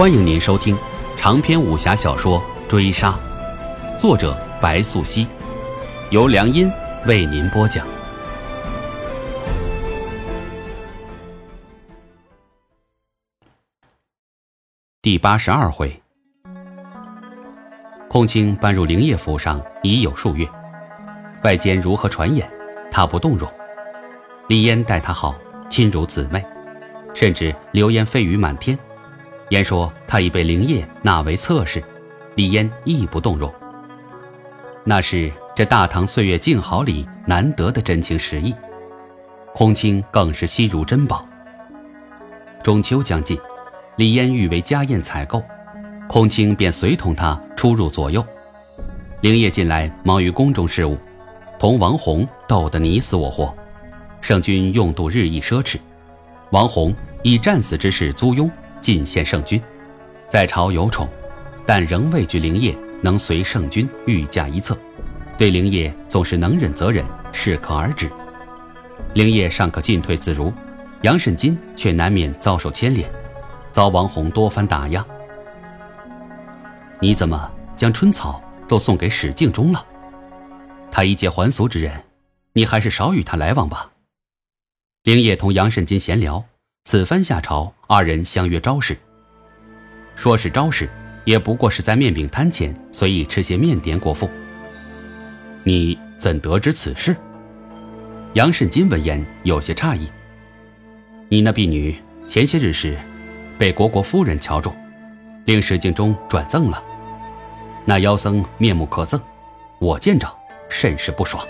欢迎您收听长篇武侠小说《追杀》，作者白素熙，由良音为您播讲。第八十二回，空青搬入灵业府上已有数月，外间如何传言，他不动容。李嫣待他好，亲如姊妹，甚至流言蜚语满天。言说他已被灵业纳为侧室，李嫣亦不动容。那是这大唐岁月静好里难得的真情实意，空青更是惜如珍宝。中秋将近，李嫣欲为家宴采购，空青便随同他出入左右。灵业近来忙于宫中事务，同王弘斗得你死我活，圣君用度日益奢侈，王弘以战死之事租庸。进献圣君，在朝有宠，但仍畏惧灵业能随圣君御驾一侧，对灵业总是能忍则忍，适可而止。灵业尚可进退自如，杨慎金却难免遭受牵连，遭王弘多番打压。你怎么将春草都送给史敬忠了？他一介还俗之人，你还是少与他来往吧。灵业同杨慎金闲聊。此番下朝，二人相约招式。说是招式，也不过是在面饼摊前随意吃些面点果腹。你怎得知此事？杨慎金闻言有些诧异。你那婢女前些日时，被国国夫人瞧中，令史敬忠转赠了。那妖僧面目可憎，我见着甚是不爽。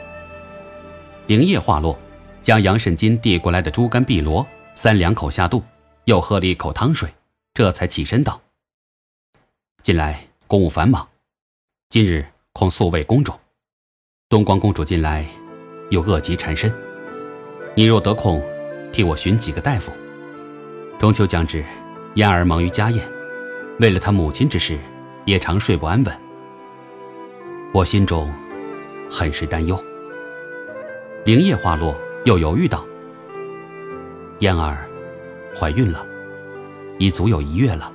灵叶话落，将杨慎金递过来的猪肝碧螺。三两口下肚，又喝了一口汤水，这才起身道：“近来公务繁忙，今日恐素未宫中。东光公主近来有恶疾缠身，你若得空，替我寻几个大夫。中秋将至，燕儿忙于家宴，为了她母亲之事，也常睡不安稳。我心中很是担忧。”灵叶话落，又犹豫道。燕儿怀孕了，已足有一月了。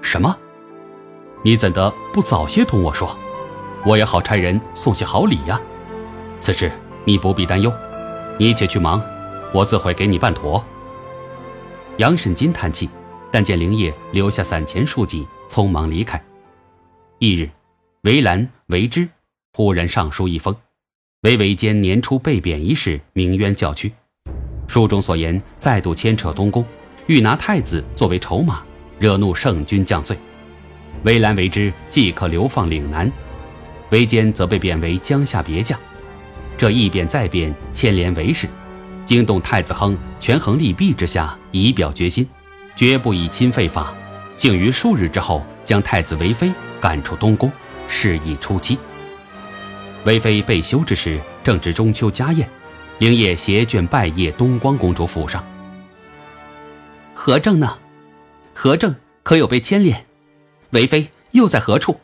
什么？你怎的不早些同我说？我也好差人送些好礼呀。此事你不必担忧，你且去忙，我自会给你办妥。杨沈金叹气，但见灵业留下散钱数几，匆忙离开。翌日，韦兰、韦之忽然上书一封，为韦坚年初被贬一事鸣冤叫屈。书中所言，再度牵扯东宫，欲拿太子作为筹码，惹怒圣君降罪。韦兰为之，即可流放岭南；韦坚则被贬为江夏别将。这一贬再贬，牵连韦氏，惊动太子亨，权衡利弊之下，以表决心，绝不以亲废法。竟于数日之后，将太子韦妃赶出东宫，事已初期。韦妃被休之时，正值中秋家宴。灵业携眷拜谒东光公主府上，何正呢？何正可有被牵连？韦妃又在何处？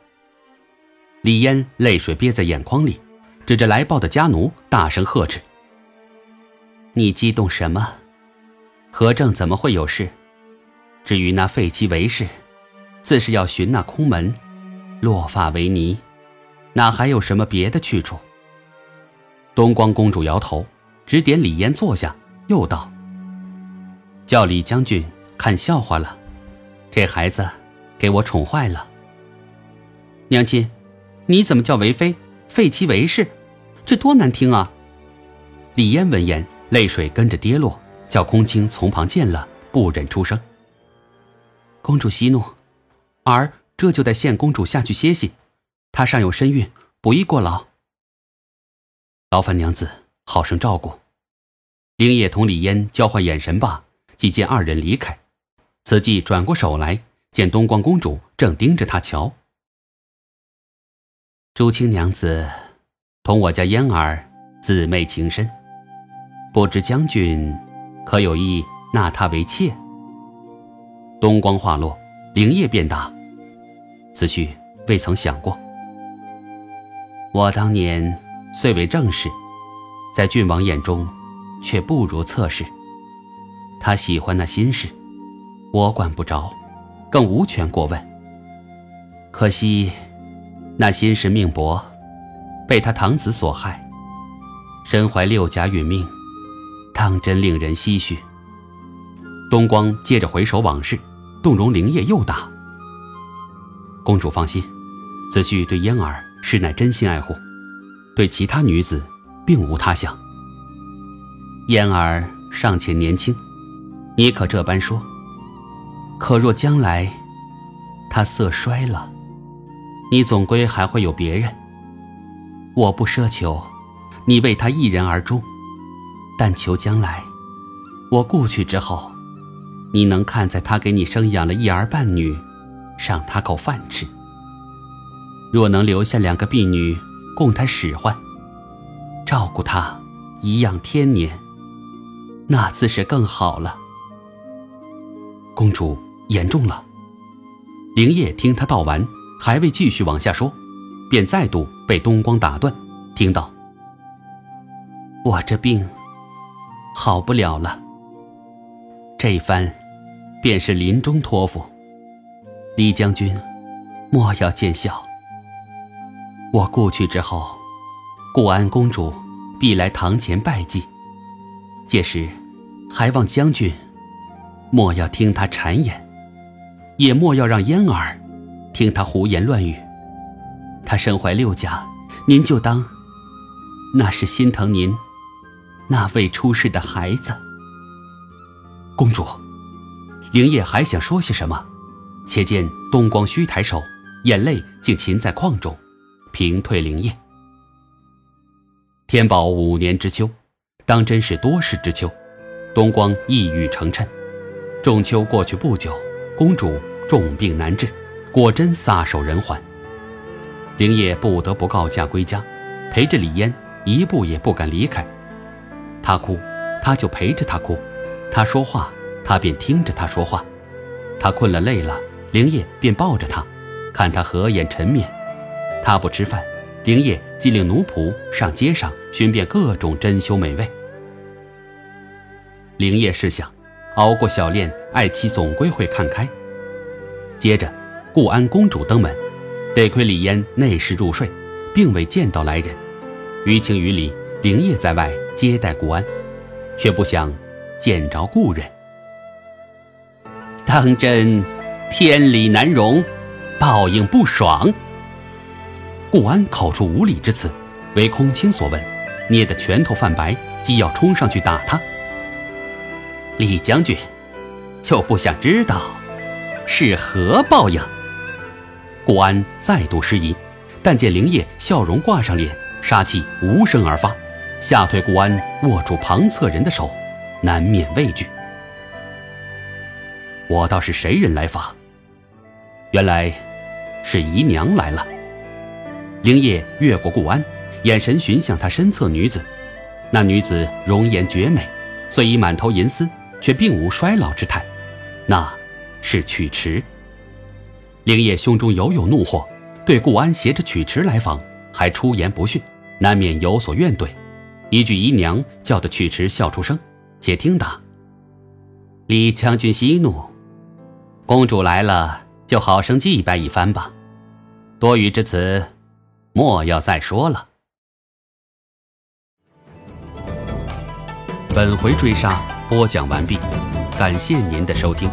李嫣泪水憋在眼眶里，指着来报的家奴大声呵斥：“你激动什么？何正怎么会有事？至于那废妻韦氏，自是要寻那空门，落发为尼，哪还有什么别的去处？”东光公主摇头。指点李嫣坐下，又道：“叫李将军看笑话了，这孩子给我宠坏了。娘亲，你怎么叫为妃废妻为氏？这多难听啊！”李嫣闻言，泪水跟着跌落，叫空青从旁见了，不忍出声。公主息怒，儿这就带献公主下去歇息，她尚有身孕，不宜过劳。劳烦娘子好生照顾。灵野同李嫣交换眼神吧，即见二人离开。此际转过手来，见东光公主正盯着他瞧。朱青娘子同我家嫣儿姊妹情深，不知将军可有意纳她为妾？东光话落，灵业便答：“此去未曾想过。我当年虽为正室，在郡王眼中。”却不如侧室。他喜欢那心事，我管不着。更无权过问。可惜，那心氏命薄，被他堂子所害，身怀六甲殒命，当真令人唏嘘。东光接着回首往事，动容灵叶又答：“公主放心，子婿对嫣儿实乃真心爱护，对其他女子并无他想。嫣儿尚且年轻，你可这般说？可若将来她色衰了，你总归还会有别人。我不奢求你为他一人而终，但求将来我故去之后。”你能看在他给你生养了一儿半女，赏他口饭吃；若能留下两个婢女供他使唤，照顾他颐养天年，那自是更好了。公主言重了。灵叶听他道完，还未继续往下说，便再度被东光打断，听到：“我这病好不了了。这番。”便是临终托付，李将军，莫要见笑。我故去之后，固安公主必来堂前拜祭，届时还望将军莫要听他谗言，也莫要让嫣儿听他胡言乱语。他身怀六甲，您就当那是心疼您那未出世的孩子。公主。灵叶还想说些什么，且见东光虚抬手，眼泪竟噙在眶中，平退灵叶。天宝五年之秋，当真是多事之秋，东光一语成谶。仲秋过去不久，公主重病难治，果真撒手人寰。灵叶不得不告假归家，陪着李嫣一步也不敢离开。她哭，他就陪着她哭；她说话。他便听着他说话，他困了累了，灵叶便抱着他，看他合眼沉眠。他不吃饭，灵叶即令奴仆上街上寻遍各种珍馐美味。灵叶试想，熬过小恋，爱妻总归会看开。接着，顾安公主登门，得亏李嫣内时入睡，并未见到来人。于情于理，灵夜在外接待顾安，却不想见着故人。当真天理难容，报应不爽。顾安口出无礼之词，为空卿所闻，捏得拳头泛白，即要冲上去打他。李将军就不想知道是何报应？顾安再度失仪，但见灵叶笑容挂上脸，杀气无声而发，吓退顾安握住旁侧人的手，难免畏惧。我倒是谁人来访？原来是姨娘来了。灵叶越过顾安，眼神寻向他身侧女子。那女子容颜绝美，虽已满头银丝，却并无衰老之态。那是曲池。灵叶胸中犹有怒火，对顾安携着曲池来访，还出言不逊，难免有所怨怼。一句姨娘，叫得曲池笑出声。且听得，李将军息怒。公主来了，就好生祭拜一番吧。多余之词，莫要再说了。本回追杀播讲完毕，感谢您的收听。